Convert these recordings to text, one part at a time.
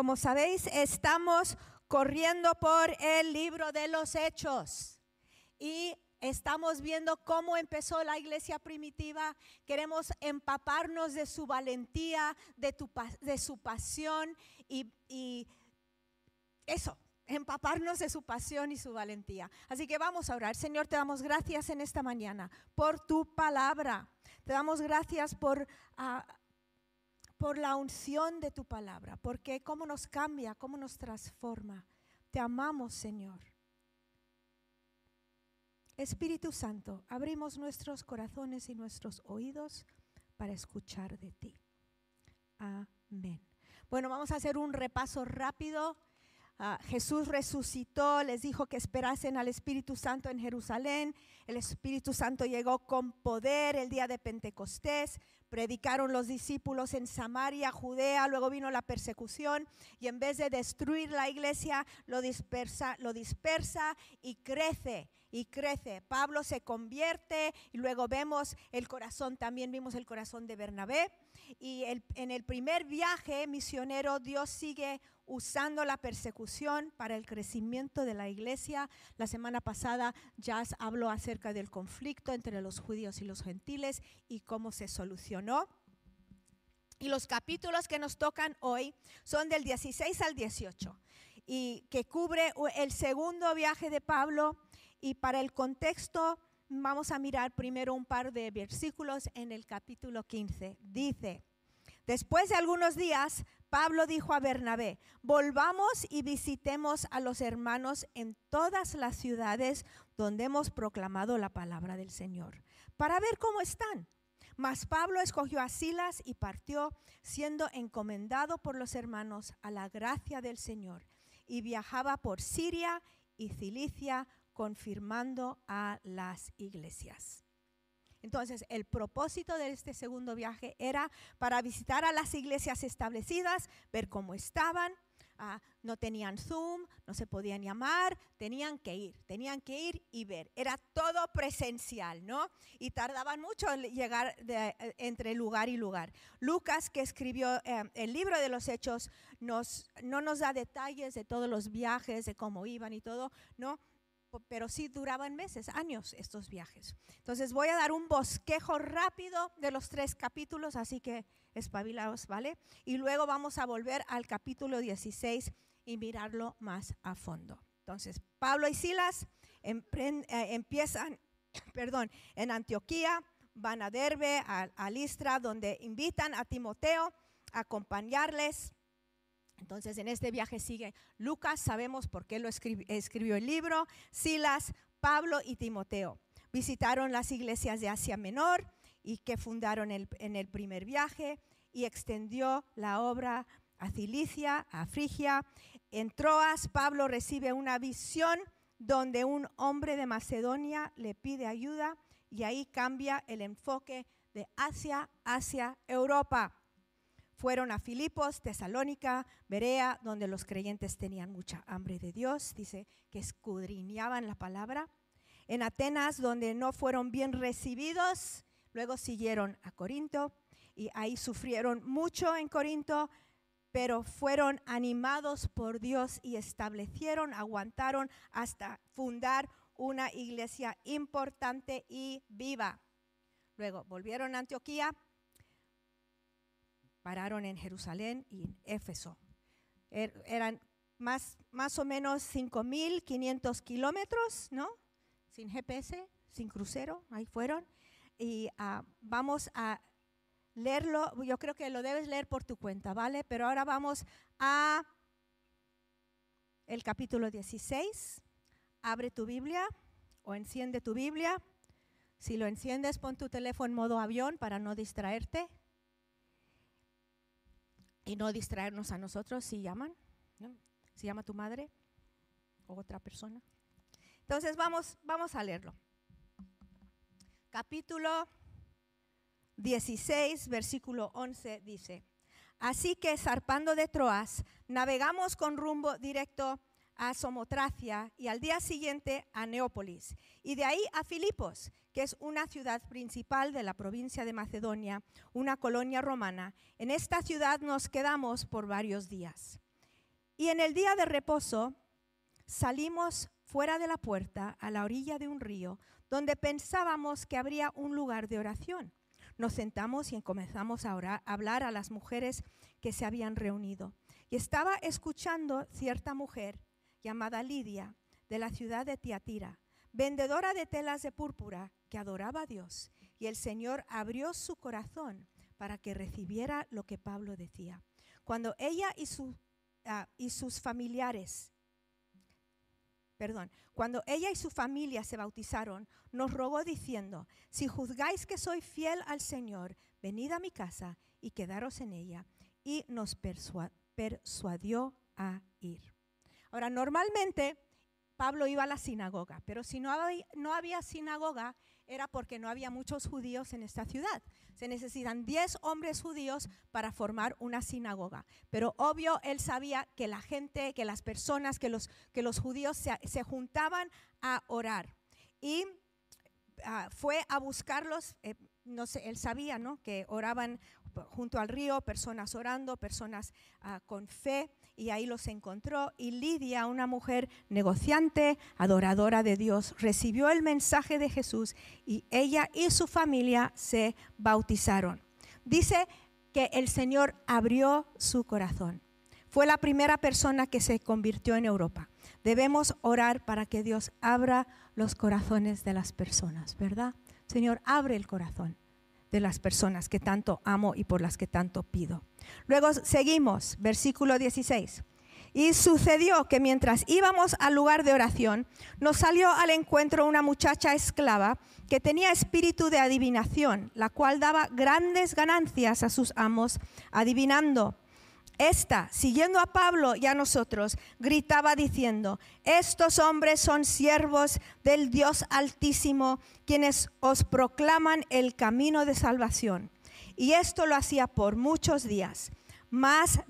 Como sabéis, estamos corriendo por el libro de los hechos y estamos viendo cómo empezó la iglesia primitiva. Queremos empaparnos de su valentía, de, de su pasión y, y eso, empaparnos de su pasión y su valentía. Así que vamos a orar. Señor, te damos gracias en esta mañana por tu palabra. Te damos gracias por, uh, por la unción de tu palabra, porque cómo nos cambia, cómo nos transforma. Te amamos, Señor. Espíritu Santo, abrimos nuestros corazones y nuestros oídos para escuchar de ti. Amén. Bueno, vamos a hacer un repaso rápido Ah, Jesús resucitó, les dijo que esperasen al Espíritu Santo en Jerusalén. El Espíritu Santo llegó con poder el día de Pentecostés. Predicaron los discípulos en Samaria, Judea, luego vino la persecución y en vez de destruir la iglesia, lo dispersa, lo dispersa y crece y crece. Pablo se convierte y luego vemos el corazón, también vimos el corazón de Bernabé. Y en el primer viaje misionero Dios sigue usando la persecución para el crecimiento de la iglesia. La semana pasada Jazz habló acerca del conflicto entre los judíos y los gentiles y cómo se Y los capítulos que nos tocan hoy son del 16 al 18 y que cubre el segundo viaje de Pablo y para el contexto vamos a mirar primero un par de versículos en el capítulo 15. Dice, después de algunos días, Pablo dijo a Bernabé, volvamos y visitemos a los hermanos en todas las ciudades donde hemos proclamado la palabra del Señor, para ver cómo están. Mas Pablo escogió a Silas y partió, siendo encomendado por los hermanos a la gracia del Señor, y viajaba por Siria y Cilicia, confirmando a las iglesias. Entonces, el propósito de este segundo viaje era para visitar a las iglesias establecidas, ver cómo estaban. Ah, no tenían Zoom, no se podían llamar, tenían que ir, tenían que ir y ver. Era todo presencial, ¿no? Y tardaban mucho en llegar eh, entre lugar y lugar. Lucas, que escribió eh, el libro de los Hechos, nos, no nos da detalles de todos los viajes, de cómo iban y todo, ¿no? Pero sí duraban meses, años estos viajes. Entonces voy a dar un bosquejo rápido de los tres capítulos, así que espabilaos, ¿vale? Y luego vamos a volver al capítulo 16 y mirarlo más a fondo. Entonces, Pablo y Silas eh, empiezan, perdón, en Antioquía, van a Derbe, a, a Listra, donde invitan a Timoteo a acompañarles entonces en este viaje sigue Lucas, sabemos por qué lo escribió, el libro, Silas, Pablo y Timoteo. Visitaron las iglesias de Asia Menor y que fundaron en el primer viaje y extendió la obra a Cilicia, a Frigia. En Troas, Pablo recibe una visión donde un hombre de Macedonia le pide ayuda y ahí cambia el enfoque de Asia hacia Europa. Fueron a Filipos, Tesalónica, Berea, donde los creyentes tenían mucha hambre de Dios, dice que escudriñaban la palabra. En Atenas, donde no fueron bien recibidos, luego siguieron a Corinto y ahí sufrieron mucho en Corinto, pero fueron animados por Dios y establecieron, aguantaron hasta fundar una iglesia importante y viva. Luego volvieron a Antioquía, pararon en Jerusalén y Éfeso. Er, eran más, más o menos 5.500 kilómetros, ¿no? Sin GPS, sin crucero, ahí fueron. Y ah, vamos a leerlo, yo creo que lo debes leer por tu cuenta, ¿vale? Pero ahora vamos a el capítulo 16. Abre tu Biblia o enciende tu Biblia. Si lo enciendes, pon tu teléfono en modo avión para no distraerte y no distraernos a nosotros si llaman, si llama tu madre o otra persona. Entonces vamos, vamos a leerlo. Capítulo 16, versículo 11 dice, así que zarpando de Troas, navegamos con rumbo directo a Somotracia y al día siguiente a Neópolis y de ahí a Filipos, que es una ciudad principal de la provincia de Macedonia, una colonia romana. En esta ciudad nos quedamos por varios días. Y en el día de reposo salimos fuera de la puerta a la orilla de un río donde pensábamos que habría un lugar de oración. Nos sentamos y comenzamos a, a hablar a las mujeres que se habían reunido. Y estaba escuchando cierta mujer llamada Lidia de la ciudad de Tiatira, vendedora de telas de púrpura que adoraba a Dios. Y el Señor abrió su corazón para que recibiera lo que Pablo decía. Cuando ella y, ah, sus familiares perdón, cuando ella y su familia se bautizaron, nos rogó diciendo, si juzgáis que soy fiel al Señor, venid a mi casa y quedaros en ella. Y nos persuadió a ir. Ahora, normalmente Pablo iba a la sinagoga, pero si no había, no había sinagoga, era porque no había muchos judíos en esta ciudad. Se necesitan 10 hombres judíos para formar una sinagoga. Pero obvio, él sabía que la gente, que las personas, que los, judíos se, juntaban a orar. Y ah, fue a buscarlos, eh, no sé, él sabía, ¿no? Que oraban junto al río, personas orando, personas ah, con fe y ahí los encontró. Y Lidia, una mujer negociante, adoradora de Dios, recibió el mensaje de Jesús y ella y su familia se bautizaron. Dice que el Señor abrió su corazón. Fue la primera persona que se convirtió en Europa. Debemos orar para que Dios abra los corazones de las personas, ¿verdad? Señor, abre el corazón de las personas que tanto amo y por las que tanto pido. Luego seguimos, versículo 16. Y sucedió que mientras íbamos al lugar de oración, nos salió al encuentro una muchacha esclava que tenía espíritu de adivinación, la cual daba grandes ganancias a sus amos, adivinando. Esta, siguiendo a Pablo y a nosotros, gritaba diciendo, estos hombres son siervos del Dios Altísimo, quienes os proclaman el camino de salvación. Y esto lo hacía por muchos días, más,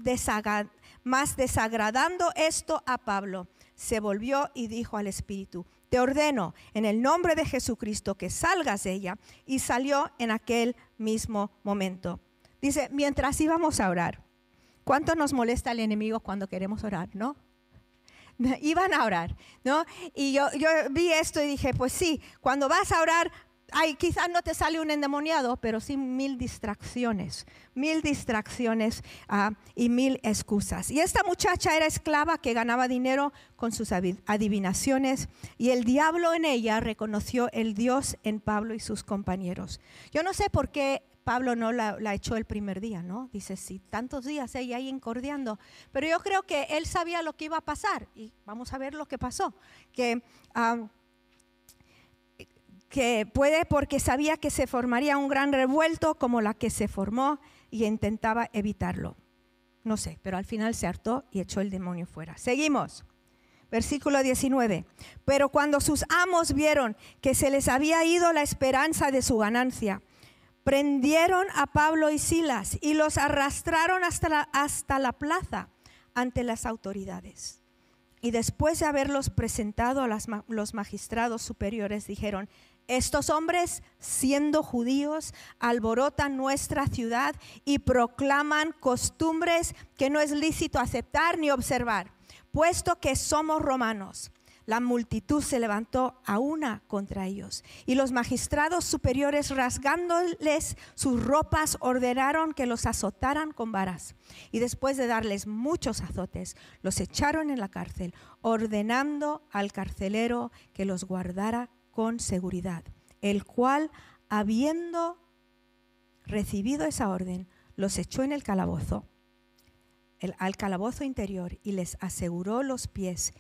más desagradando esto a Pablo, se volvió y dijo al Espíritu, te ordeno en el nombre de Jesucristo que salgas de ella. Y salió en aquel mismo momento. Dice, mientras íbamos a orar, ¿Cuánto nos molesta el enemigo cuando queremos orar, no? Iban a orar, ¿no? Y yo, yo vi esto y dije, pues sí, cuando vas a orar, ay, quizás no te sale un endemoniado, pero sí mil distracciones, mil distracciones ah, y mil excusas. Y esta muchacha era esclava que ganaba dinero con sus adivinaciones y el diablo en ella reconoció el Dios en Pablo y sus compañeros. Yo no sé por qué Pablo no la, echó el primer día, ¿no? Dice, sí, tantos días ella ahí encordeando. Pero yo creo que él sabía lo que iba a pasar y vamos a ver lo que pasó. Que, que puede porque sabía que se formaría un gran revuelto como la que se formó y intentaba evitarlo. No sé, pero al final se hartó y echó el demonio fuera. Seguimos. Versículo 19. Pero cuando sus amos vieron que se les había ido la esperanza de su ganancia, prendieron a Pablo y Silas y los arrastraron hasta la, hasta la plaza ante las autoridades. Y después de haberlos presentado a los magistrados superiores, dijeron, estos hombres, siendo judíos, alborotan nuestra ciudad y proclaman costumbres que no es lícito aceptar ni observar, puesto que somos romanos la multitud se levantó a una contra ellos. Y los magistrados superiores, rasgándoles sus ropas, ordenaron que los azotaran con varas. Y después de darles muchos azotes, los echaron en la cárcel, ordenando al carcelero que los guardara con seguridad, el cual, habiendo recibido esa orden, los echó en el calabozo, al calabozo interior, y les aseguró los pies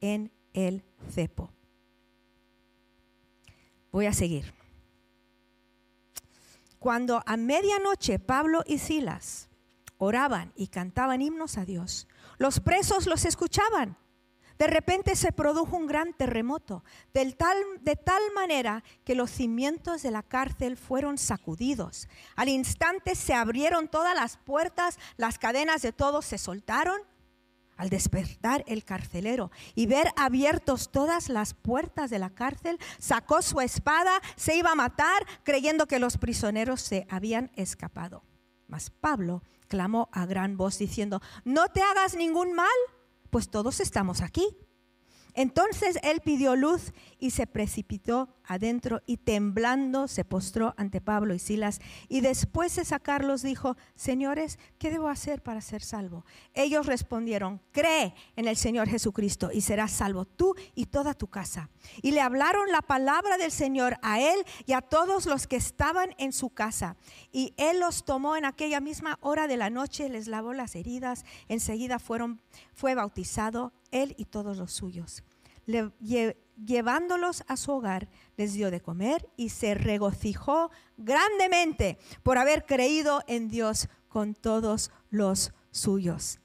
en el cepo. Voy a seguir. Cuando a medianoche Pablo y Silas oraban y cantaban himnos a Dios, los presos los escuchaban. De repente se produjo un gran terremoto, tal, de tal manera que los cimientos de la cárcel fueron sacudidos. Al instante se abrieron todas las puertas, las cadenas de todos se soltaron al despertar el carcelero y ver abiertos todas las puertas de la cárcel, sacó su espada, se iba a matar, creyendo que los prisioneros se habían escapado. Mas Pablo clamó a gran voz diciendo, no te hagas ningún mal, pues todos estamos aquí. Entonces él pidió luz y se precipitó adentro y temblando se postró ante Pablo y Silas y después de sacarlos dijo, Señores, ¿qué debo hacer para ser salvo? Ellos respondieron, cree en el Señor Jesucristo y serás salvo tú y toda tu casa. Y le hablaron la palabra del Señor a él y a todos los que estaban en su casa. Y él los tomó en aquella misma hora de la noche, les lavó las heridas, enseguida fueron, fue bautizado él y todos los suyos. llevándolos a su hogar, les dio de comer y se regocijó grandemente por haber creído en Dios con todos los suyos.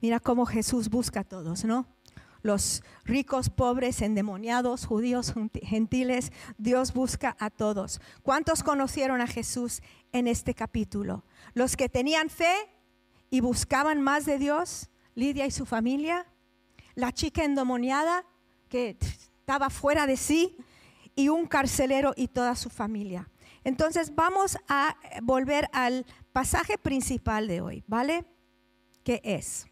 Mira cómo Jesús busca a todos, ¿no? Los ricos, pobres, endemoniados, judíos, gentiles, Dios busca a todos. ¿Cuántos conocieron a Jesús en este capítulo? Los que tenían fe y buscaban más de Dios, Lidia y su familia, la chica endemoniada que estaba fuera de sí y un carcelero y toda su familia. Entonces vamos a volver al pasaje principal de hoy, ¿vale? ¿Qué es?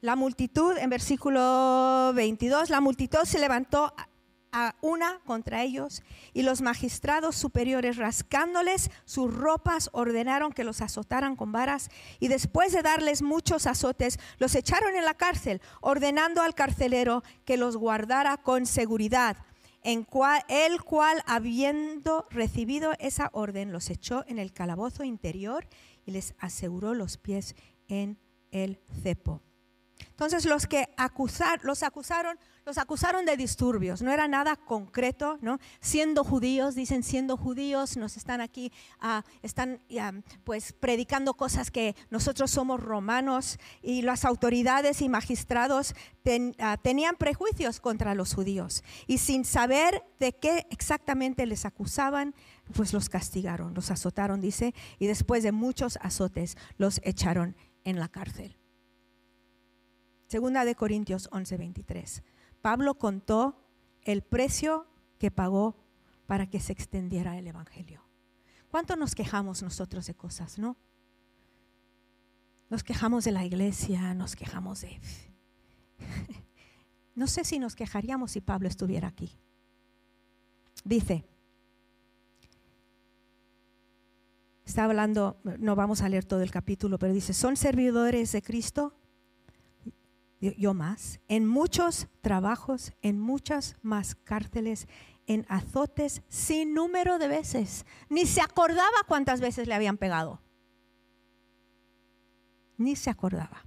La multitud, en versículo 22, la multitud se levantó una contra ellos y los magistrados superiores rascándoles sus ropas ordenaron que los azotaran con varas y después de darles muchos azotes los echaron en la cárcel ordenando al carcelero que los guardara con seguridad en cual, el cual habiendo recibido esa orden los echó en el calabozo interior y les aseguró los pies en el cepo. Entonces los que acusar, los acusaron los acusaron de disturbios, no era nada concreto, ¿no? Siendo judíos, dicen siendo judíos, nos están aquí, ah, están pues predicando cosas que nosotros somos romanos y las autoridades y magistrados ah, tenían prejuicios contra los judíos y sin saber de qué exactamente les acusaban, pues los castigaron, los azotaron, dice, y después de muchos azotes los echaron en la cárcel. Segunda de Corintios 11:23. Pablo contó el precio que pagó para que se extendiera el Evangelio. ¿Cuánto nos quejamos nosotros de cosas, no? Nos quejamos de la iglesia, nos quejamos de... No sé si nos quejaríamos si Pablo estuviera aquí. Dice, está hablando, no vamos a leer todo el capítulo, pero dice, son servidores de Cristo yo más, en muchos trabajos, en muchas más cárceles, en azotes sin número de veces. Ni se acordaba cuántas veces le habían pegado. Ni se acordaba.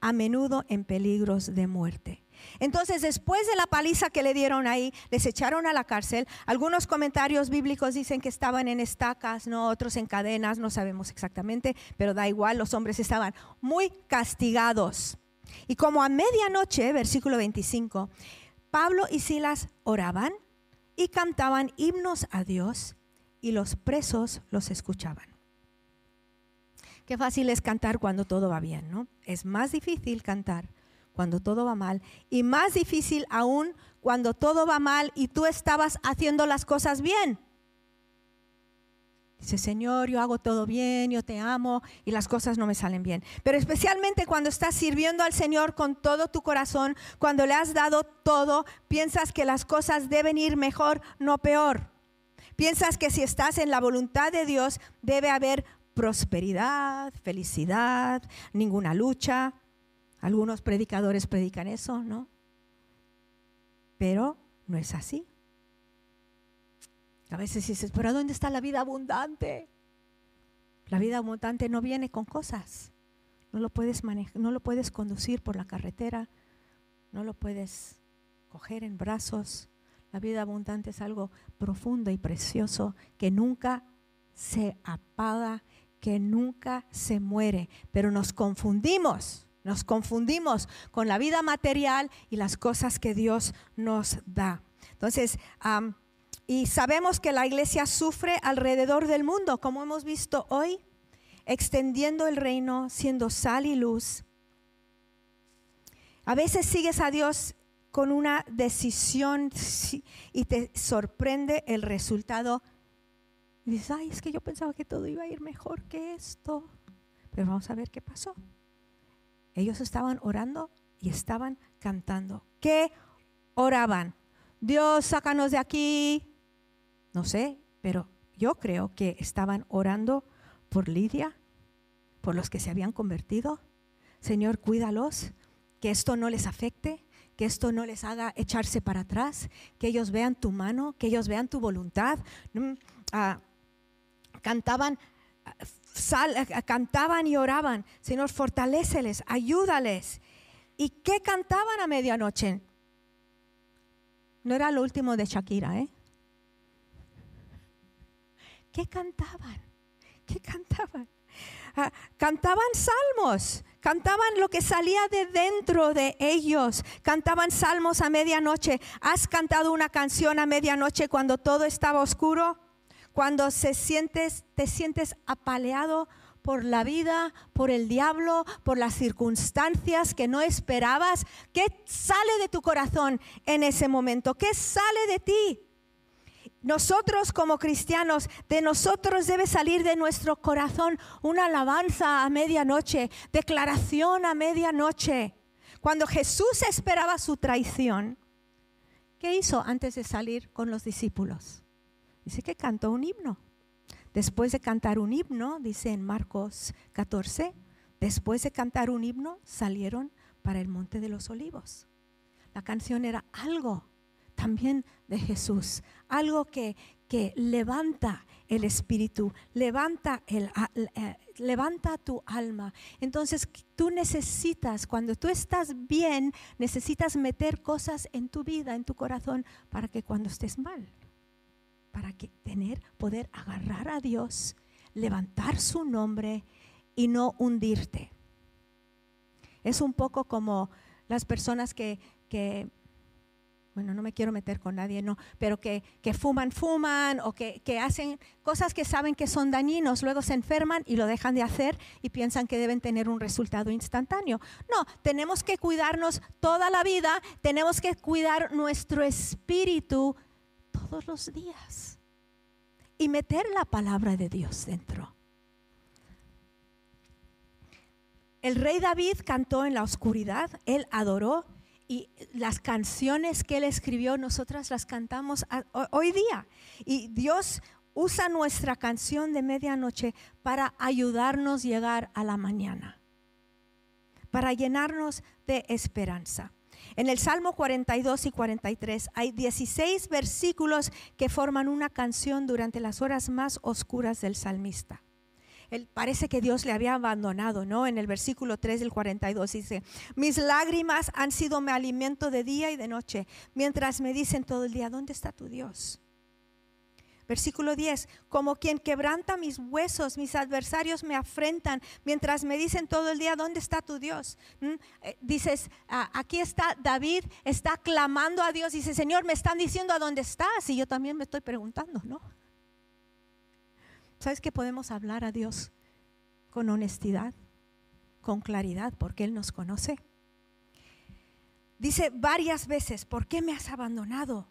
A menudo en peligros de muerte. Entonces, después de la paliza que le dieron ahí, les echaron a la cárcel. Algunos comentarios bíblicos dicen que estaban en estacas, no otros en cadenas, no sabemos exactamente, pero da igual, los hombres estaban muy castigados. Y como a medianoche, versículo 25, Pablo y Silas oraban y cantaban himnos a Dios y los presos los escuchaban. Qué fácil es cantar cuando todo va bien, ¿no? Es más difícil cantar cuando todo va mal y más difícil aún cuando todo va mal y tú estabas haciendo las cosas bien. Dice, Señor, yo hago todo bien, yo te amo y las cosas no me salen bien. Pero especialmente cuando estás sirviendo al Señor con todo tu corazón, cuando le has dado todo, piensas que las cosas deben ir mejor, no peor. Piensas que si estás en la voluntad de Dios debe haber prosperidad, felicidad, ninguna lucha. Algunos predicadores predican eso, ¿no? Pero no es así. A veces dices, pero ¿dónde está la vida abundante? La vida abundante no viene con cosas. No lo puedes manejar, no lo puedes conducir por la carretera, no lo puedes coger en brazos. La vida abundante es algo profundo y precioso que nunca se apaga, que nunca se muere, pero nos confundimos, nos confundimos con la vida material y las cosas que Dios nos da. Entonces, y sabemos que la iglesia sufre alrededor del mundo, como hemos visto hoy, extendiendo el reino, siendo sal y luz. A veces sigues a Dios con una decisión y te sorprende el resultado. Y dices, ay, es que yo pensaba que todo iba a ir mejor que esto. Pero vamos a ver qué pasó. Ellos estaban orando y estaban cantando. ¿Qué oraban? Dios, sácanos de aquí. No sé, pero yo creo que estaban orando por Lidia, por los que se habían convertido. Señor, cuídalos, que esto no les afecte, que esto no les haga echarse para atrás, que ellos vean tu mano, que ellos vean tu voluntad. Mm, ah, cantaban, ah, cantaban y oraban, Señor, fortaléceles, ayúdales. ¿Y qué cantaban a medianoche? No era lo último de Shakira, ¿eh? ¿Qué cantaban? ¿Qué cantaban? Ah, cantaban salmos, cantaban lo que salía de dentro de ellos, cantaban salmos a medianoche. ¿Has cantado una canción a medianoche cuando todo estaba oscuro? Cuando se sientes, te sientes apaleado por la vida, por el diablo, por las circunstancias que no esperabas. ¿Qué sale de tu corazón en ese momento? ¿Qué sale de ti? Nosotros como cristianos, de nosotros debe salir de nuestro corazón una alabanza a medianoche, declaración a medianoche. Cuando Jesús esperaba su traición, ¿qué hizo antes de salir con los discípulos? Dice que cantó un himno. Después de cantar un himno, dice en Marcos 14, después de cantar un himno salieron para el monte de los olivos. La canción era algo también de Jesús, algo que, que levanta el espíritu, levanta, el, eh, levanta tu alma. Entonces tú necesitas, cuando tú estás bien, necesitas meter cosas en tu vida, en tu corazón, para que cuando estés mal, para que tener, poder agarrar a Dios, levantar su nombre y no hundirte. Es un poco como las personas que, que bueno, no me quiero meter con nadie, no, pero que, fuman, fuman o que, que, hacen cosas que saben que son dañinos, luego se enferman y lo dejan de hacer y piensan que deben tener un resultado instantáneo. No, tenemos que cuidarnos toda la vida, tenemos que cuidar nuestro espíritu todos los días y meter la palabra de Dios dentro. El rey David cantó en la oscuridad, él adoró y las canciones que él escribió, nosotras las cantamos hoy día. Y Dios usa nuestra canción de medianoche para ayudarnos a llegar a la mañana, para llenarnos de esperanza. En el Salmo 42 y 43 hay 16 versículos que forman una canción durante las horas más oscuras del salmista parece que Dios le había abandonado, ¿no? En el versículo 3 del 42 dice, mis lágrimas han sido mi alimento de día y de noche, mientras me dicen todo el día, ¿dónde está tu Dios? Versículo 10, como quien quebranta mis huesos, mis adversarios me afrentan, mientras me dicen todo el día, ¿dónde está tu Dios? ¿Mm? Eh, dices, aquí está David, está clamando a Dios, dice, Señor, me están diciendo a dónde estás, y yo también me estoy preguntando, ¿no? ¿Sabes que podemos hablar a Dios con honestidad, con claridad, porque Él nos conoce? Dice varias veces, ¿por qué me has abandonado?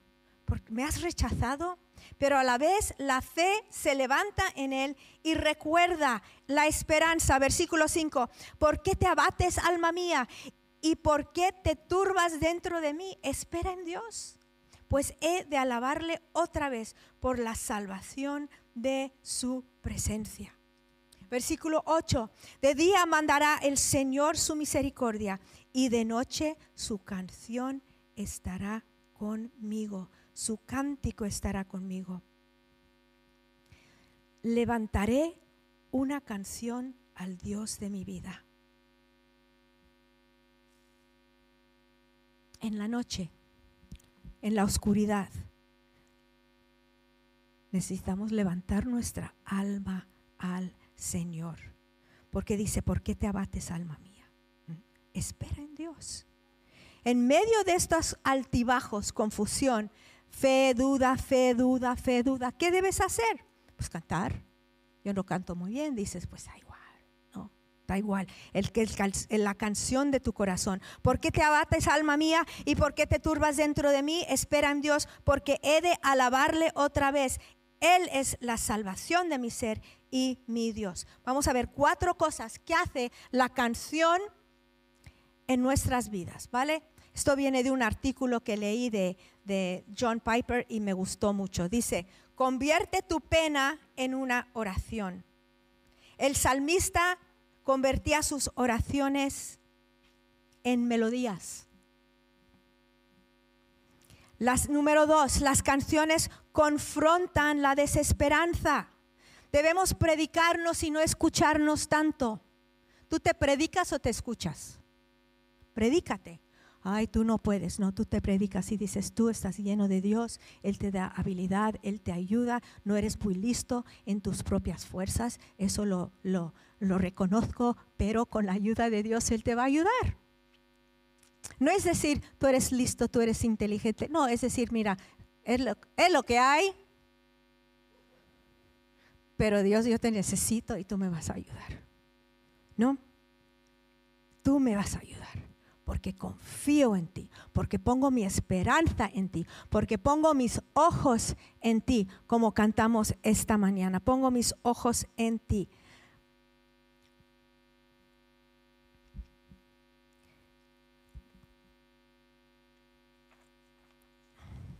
¿Me has rechazado? Pero a la vez la fe se levanta en Él y recuerda la esperanza. Versículo 5, ¿por qué te abates, alma mía? ¿Y por qué te turbas dentro de mí? Espera en Dios, pues he de alabarle otra vez por la salvación de su presencia. Versículo 8. De día mandará el Señor su misericordia y de noche su canción estará conmigo. Su cántico estará conmigo. Levantaré una canción al Dios de mi vida. En la noche, en la oscuridad necesitamos levantar nuestra alma al Señor. Porque dice, ¿por qué te abates, alma mía? Espera en Dios. En medio de estos altibajos, confusión, fe, duda, fe, duda, fe, duda, ¿qué debes hacer? Pues cantar. Yo no canto muy bien, dices, pues da da igual. El que la canción de tu corazón. ¿Por qué te abates, alma mía? ¿Y por qué te turbas dentro de mí? Espera en Dios, porque he de alabarle otra vez. Él es la salvación de mi ser y mi Dios. Vamos a ver cuatro cosas que hace la canción en nuestras vidas, ¿vale? Esto viene de un artículo que leí de, de John Piper y me gustó mucho. Dice, convierte tu pena en una oración. El salmista convertía sus oraciones en melodías. Las, número dos, las canciones confrontan la desesperanza. Debemos predicarnos y no escucharnos tanto. ¿Tú te predicas o te escuchas? Predícate. Ay, tú no puedes, no, tú te predicas y dices, tú estás lleno de Dios, Él te da habilidad, Él te ayuda, no eres muy listo en tus propias fuerzas, eso lo, lo, lo reconozco, pero con la ayuda de Dios Él te va a ayudar. No es decir, tú eres listo, tú eres inteligente, no, es decir, mira, es lo, que hay, pero Dios, yo te necesito y tú me vas a ayudar. ¿No? Tú me vas a ayudar porque confío en ti, porque pongo mi esperanza en ti, porque pongo mis ojos en ti, como cantamos esta mañana, pongo mis ojos en ti.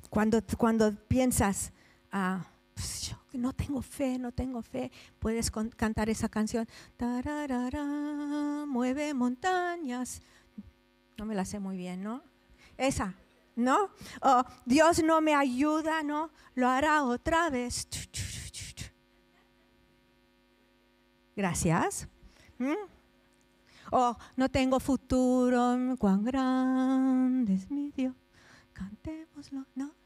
Cuando, cuando piensas, ah, pues no tengo fe, no tengo fe, puedes cantar esa canción, mueve montañas, no me la sé muy bien, ¿no? Esa, ¿no? O Dios no me ayuda, ¿no? Lo hará otra vez. Gracias. ¿Mm? O no tengo futuro, cuán grande es mi Dios. Cantémoslo, ¿no?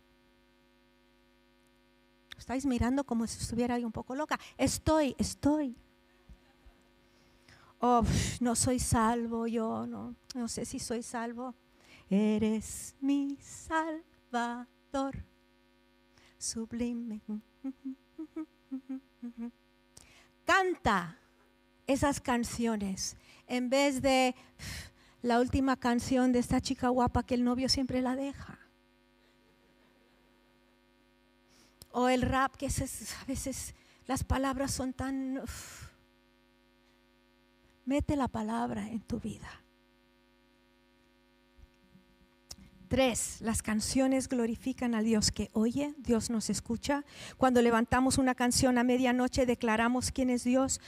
Estáis mirando como si estuviera ahí un poco loca. Estoy, estoy oh, no soy salvo yo, no, no sé si soy salvo. Eres mi salvador, sublime. Canta esas canciones en vez de la última canción de esta chica guapa que el novio siempre la deja. O el rap que a veces las palabras son tan... Mete la palabra en tu vida. Tres, las canciones glorifican a Dios que oye, Dios nos escucha. Cuando levantamos una canción a medianoche declaramos quién es Dios.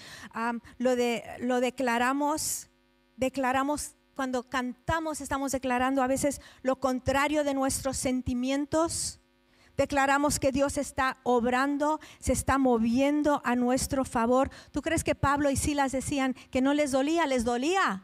lo, de, lo declaramos, declaramos, cuando cantamos estamos declarando a veces lo contrario de nuestros sentimientos. Declaramos que Dios está obrando, se está moviendo a nuestro favor. ¿Tú crees que Pablo y Silas decían que no les dolía? Les dolía.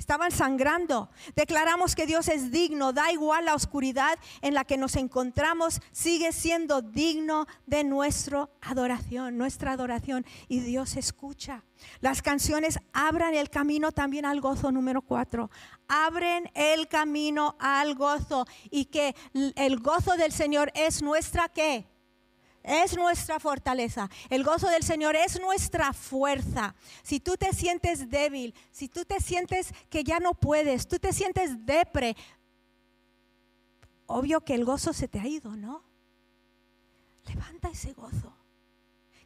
Estaban sangrando. Declaramos que Dios es digno, da igual la oscuridad en la que nos encontramos, sigue siendo digno de nuestra adoración, nuestra adoración. Y Dios escucha. Las canciones abran el camino también al gozo número cuatro. Abren el camino al gozo y que el gozo del Señor es nuestra qué? Es nuestra fortaleza. El gozo del Señor es nuestra fuerza. Si tú te sientes débil, si tú te sientes que ya no puedes, tú te sientes depre, obvio que el gozo se te ha ido, ¿no? Levanta ese gozo,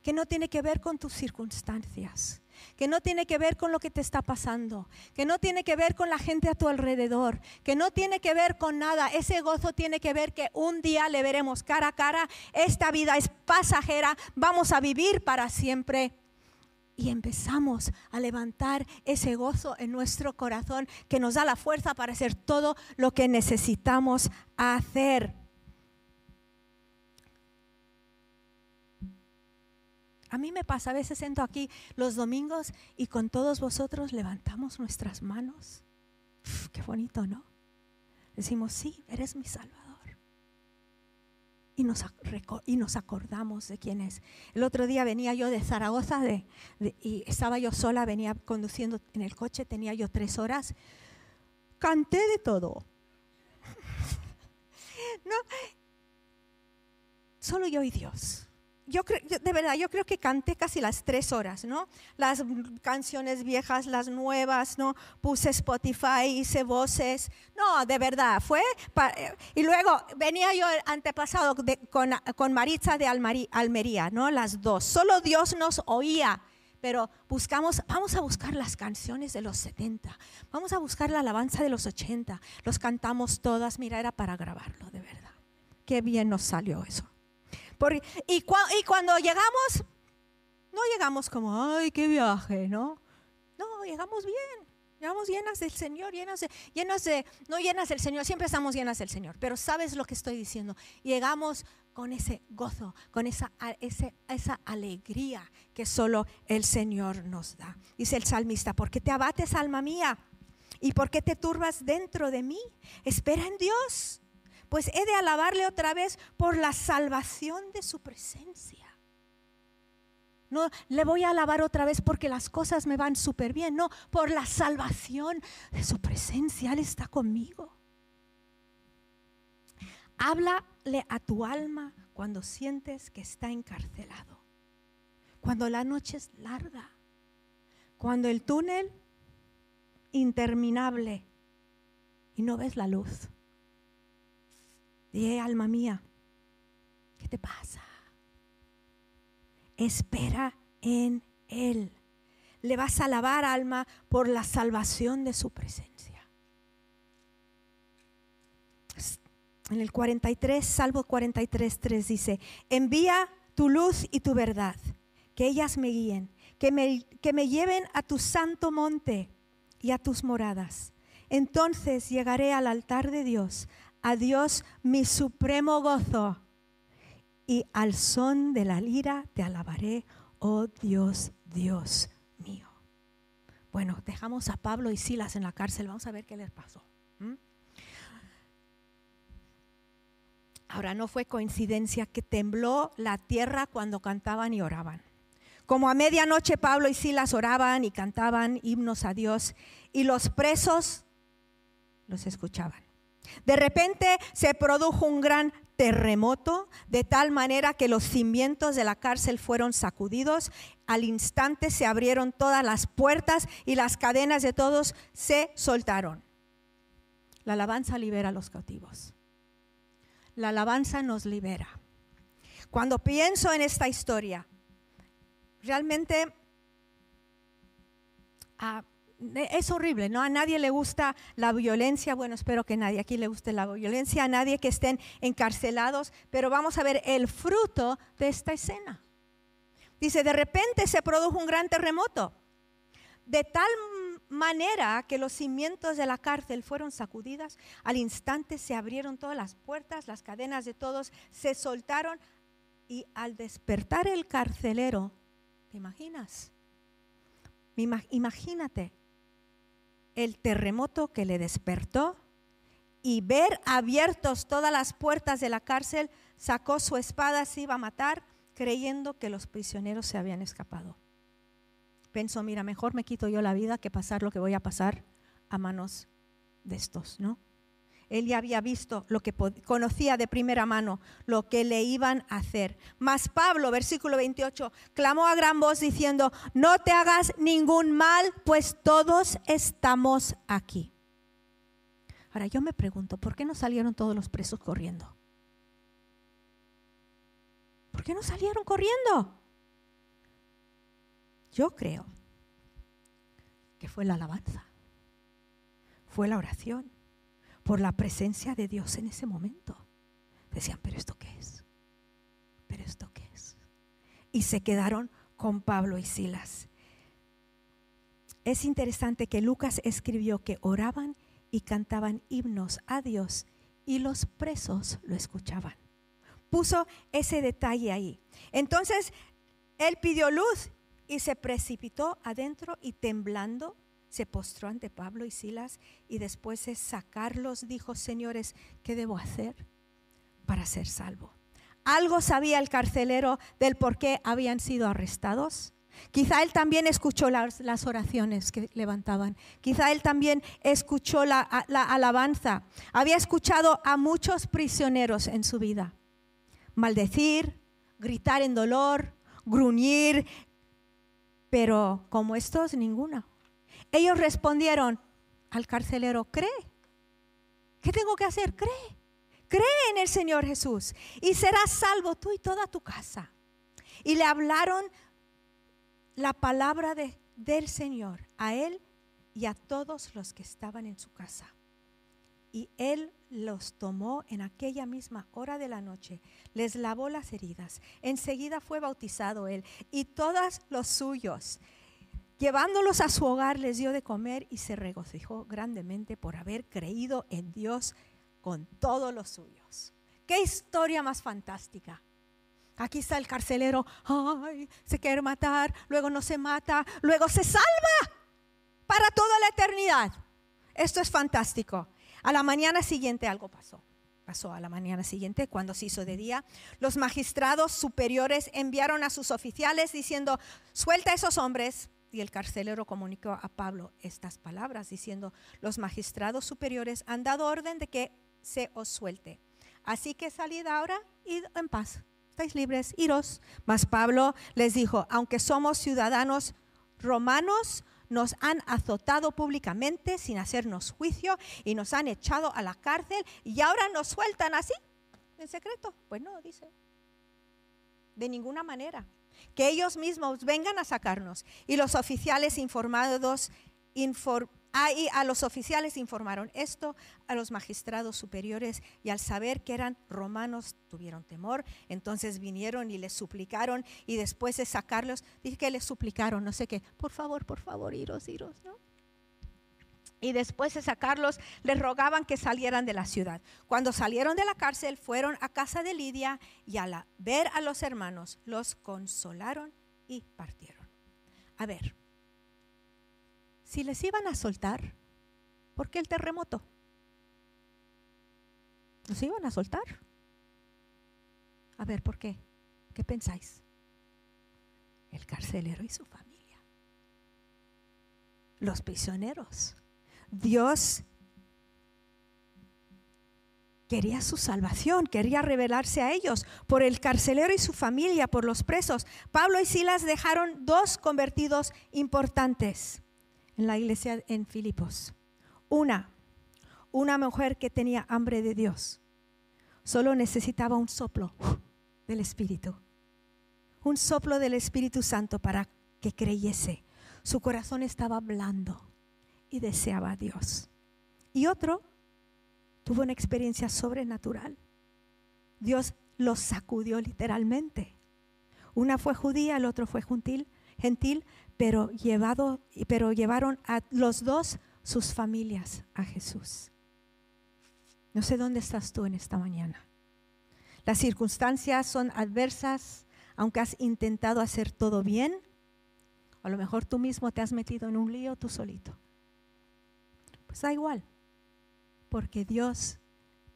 que no tiene que ver con tus circunstancias que no tiene que ver con lo que te está pasando, que no tiene que ver con la gente a tu alrededor, que no tiene que ver con nada. Ese gozo tiene que ver que un día le veremos cara a cara. Esta vida es pasajera, vamos a vivir para siempre. Y empezamos a levantar ese gozo en nuestro corazón que nos da la fuerza para hacer todo lo que necesitamos hacer. A mí me pasa, a veces siento aquí los domingos y con todos vosotros levantamos nuestras manos. qué bonito, ¿no? Decimos, sí, eres mi Salvador. Y nos, y nos acordamos de quién es. El otro día venía yo de Zaragoza y estaba yo sola, venía conduciendo en el coche, tenía yo tres horas. Canté de todo. no, solo yo y Dios yo creo, de verdad, yo creo que canté casi las tres horas, ¿no? Las canciones viejas, las nuevas, ¿no? Puse Spotify, hice voces. No, de verdad, fue. y luego venía yo antepasado con, con Maritza de Almería, ¿no? Las dos. Solo Dios nos oía pero buscamos, vamos a buscar las canciones de los 70, vamos a buscar la alabanza de los 80, los cantamos todas, mira, era para grabarlo, de verdad. Qué bien nos salió eso. Y, cuando llegamos, no llegamos como, ay, qué viaje, ¿no? No, llegamos bien. Llegamos llenas del Señor, llenas de, llenas de, no llenas del Señor, siempre estamos llenas del Señor, pero sabes lo que estoy diciendo. Llegamos con ese gozo, con esa, ese, esa alegría que solo el Señor nos da. Dice el salmista, ¿por qué te abates, alma mía? ¿Y por qué te turbas dentro de mí? Espera en Dios, pues he de alabarle otra vez por la salvación de su presencia. No le voy a alabar otra vez porque las cosas me van súper bien. No, por la salvación de su presencia. Él está conmigo. Háblale a tu alma cuando sientes que está encarcelado. Cuando la noche es larga. Cuando el túnel interminable y no ves la luz. Dije, alma mía, ¿qué te pasa? espera en Él. Le vas a alabar, alma, por la salvación de su presencia. En el 43, Salvo 43, 3 dice, envía tu luz y tu verdad, que ellas me guíen, que me, que me lleven a tu santo monte y a tus moradas. Entonces llegaré al altar de Dios, a Dios mi supremo gozo y al son de la lira te alabaré, oh Dios, Dios mío. Bueno, dejamos a Pablo y Silas en la cárcel, vamos a ver qué les pasó. Ahora, no fue coincidencia que tembló la tierra cuando cantaban y oraban. Como a medianoche Pablo y Silas oraban y cantaban himnos a Dios y los presos los escuchaban. De repente se produjo un gran terremoto, de tal manera que los cimientos de la cárcel fueron sacudidos. Al instante se abrieron todas las puertas y las cadenas de todos se soltaron. La alabanza libera a los cautivos. La alabanza nos libera. Cuando pienso en esta historia, realmente... Ah, es horrible, ¿no? A nadie le gusta la violencia, bueno, espero que nadie aquí le guste la violencia, a nadie que estén encarcelados, pero vamos a ver el fruto de esta escena. Dice, de repente se produjo un gran terremoto, de tal manera que los cimientos de la cárcel fueron sacudidas, al instante se abrieron todas las puertas, las cadenas de todos se soltaron y al despertar el carcelero, ¿te imaginas? Imagínate, el terremoto que le despertó y ver abiertos todas las puertas de la cárcel, sacó su espada, se iba a matar, creyendo que los prisioneros se habían escapado. Pensó, mira, mejor me quito yo la vida que pasar lo que voy a pasar a manos de estos, ¿no? Él ya había visto lo que conocía de primera mano, lo que le iban a hacer. Mas Pablo, versículo 28, clamó a gran voz diciendo, no te hagas ningún mal, pues todos estamos aquí. Ahora yo me pregunto, ¿por qué no salieron todos los presos corriendo? ¿Por qué no salieron corriendo? Yo creo que fue la alabanza, fue la oración por la presencia de Dios en ese momento. Decían, pero esto qué es? ¿Pero esto qué es? Y se quedaron con Pablo y Silas. Es interesante que Lucas escribió que oraban y cantaban himnos a Dios y los presos lo escuchaban. Puso ese detalle ahí. Entonces, él pidió luz y se precipitó adentro y temblando se postró ante Pablo y Silas y después de sacarlos dijo, señores, ¿qué debo hacer para ser salvo? ¿Algo sabía el carcelero del por qué habían sido arrestados? Quizá él también escuchó las, oraciones que levantaban. Quizá él también escuchó la, la alabanza. Había escuchado a muchos prisioneros en su vida. Maldecir, gritar en dolor, gruñir, pero como estos, ninguna. Ellos respondieron al carcelero, cree. ¿Qué tengo que hacer? Cree. Cree en el Señor Jesús y serás salvo tú y toda tu casa. Y le hablaron la palabra de, del Señor a él y a todos los que estaban en su casa. Y él los tomó en aquella misma hora de la noche, les lavó las heridas. Enseguida fue bautizado él y todos los suyos. Llevándolos a su hogar les dio de comer y se regocijó grandemente por haber creído en Dios con todos los suyos. Qué historia más fantástica. Aquí está el carcelero, se quiere matar, luego no se mata, luego se salva para toda la eternidad. Esto es fantástico. A la mañana siguiente algo pasó. Pasó a la mañana siguiente, cuando se hizo de día, los magistrados superiores enviaron a sus oficiales diciendo, suelta a esos hombres. Y el carcelero comunicó a Pablo estas palabras, diciendo, los magistrados superiores han dado orden de que se os suelte. Así que salid ahora y en paz. Estáis libres, iros. Mas Pablo les dijo, aunque somos ciudadanos romanos, nos han azotado públicamente sin hacernos juicio y nos han echado a la cárcel y ahora nos sueltan así, en secreto. Pues no, dice. De ninguna manera. Que ellos mismos vengan a sacarnos. Y los oficiales informados, Ahí a los oficiales informaron esto a los magistrados superiores y al saber que eran romanos tuvieron temor. Entonces vinieron y les suplicaron y después de sacarlos, dije que les suplicaron, no sé qué, por favor, por favor, iros, iros, ¿no? Y después de sacarlos, les rogaban que salieran de la ciudad. Cuando salieron de la cárcel, fueron a casa de Lidia y al ver a los hermanos, los consolaron y partieron. A ver, si les iban a soltar, ¿por qué el terremoto? ¿Los iban a soltar? A ver, ¿por qué? ¿Qué pensáis? El carcelero y su familia. Los prisioneros. Dios quería su salvación, quería revelarse a ellos por el carcelero y su familia, por los presos. Pablo y Silas dejaron dos convertidos importantes en la iglesia en Filipos. Una, una mujer que tenía hambre de Dios. Solo necesitaba un soplo del Espíritu. Un soplo del Espíritu Santo para que creyese. Su corazón estaba blando y deseaba a Dios. Y otro tuvo una experiencia sobrenatural. Dios los sacudió literalmente. Una fue judía, el otro fue gentil, pero, llevado, pero llevaron a los dos sus familias a Jesús. No sé dónde estás tú en esta mañana. Las circunstancias son adversas, aunque has intentado hacer todo bien. A lo mejor tú mismo te has metido en un lío tú solito. Pues da igual, porque Dios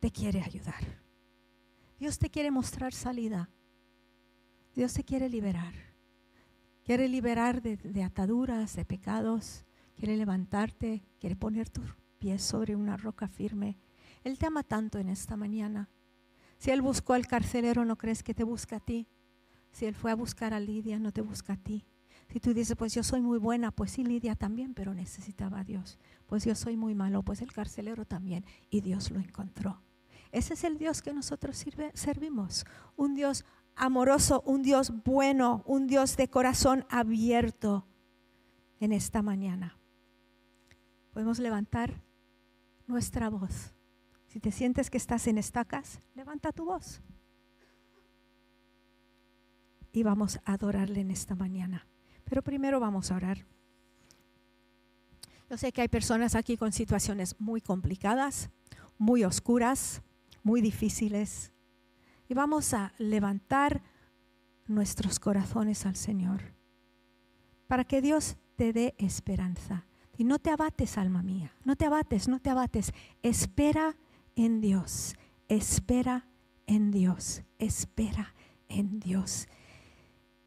te quiere ayudar. Dios te quiere mostrar salida. Dios te quiere liberar. Quiere liberar de, ataduras, de pecados. Quiere levantarte. Quiere poner tus pies sobre una roca firme. Él te ama tanto en esta mañana. Si Él buscó al carcelero, ¿no crees que te busca a ti? Si Él fue a buscar a Lidia, no te busca a ti. Si tú dices, pues yo soy muy buena, pues sí, Lidia también, pero necesitaba a Dios. Pues yo soy muy malo, pues el carcelero también. Y Dios lo encontró. Ese es el Dios que nosotros servimos. Un Dios amoroso, un Dios bueno, un Dios de corazón abierto en esta mañana. Podemos levantar nuestra voz. Si te sientes que estás en estacas, levanta tu voz. Y vamos a adorarle en esta mañana. Pero primero vamos a orar. Yo sé que hay personas aquí con situaciones muy complicadas, muy oscuras, muy difíciles, y vamos a levantar nuestros corazones al Señor para que Dios te dé esperanza. Y no te abates, alma mía, no te abates, no te abates. Espera en Dios, espera en Dios, espera en Dios.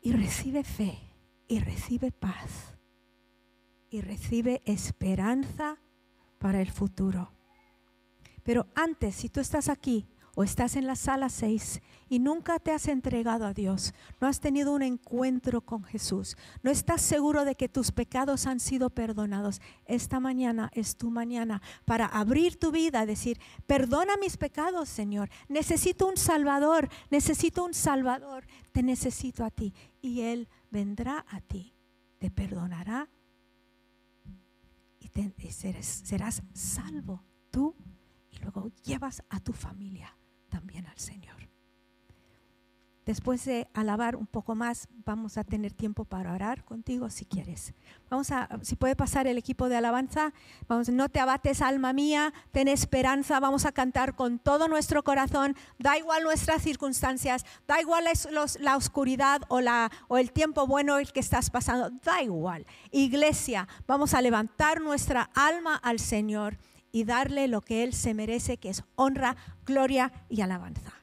Y recibe fe, y recibe paz, y recibe esperanza para el futuro. Pero antes, si tú estás aquí o estás en la sala 6 y nunca te has entregado a Dios, no has tenido un encuentro con Jesús, no estás seguro de que tus pecados han sido perdonados, esta mañana es tu mañana para abrir tu vida, decir, perdona mis pecados, Señor, necesito un Salvador, necesito un Salvador, te necesito a ti. Y Él vendrá a ti te perdonará y, serás salvo tú y luego llevas a tu familia también al Señor. Después de alabar un poco más, vamos a tener tiempo para orar contigo si quieres. Vamos a, si puede pasar el equipo de alabanza, vamos, no te abates alma mía, ten esperanza, vamos a cantar con todo nuestro corazón, da igual nuestras circunstancias, da igual la oscuridad o, la, o el tiempo bueno el que estás pasando, da igual. Iglesia, vamos a levantar nuestra alma al Señor y darle lo que Él se merece, que es honra, gloria y alabanza.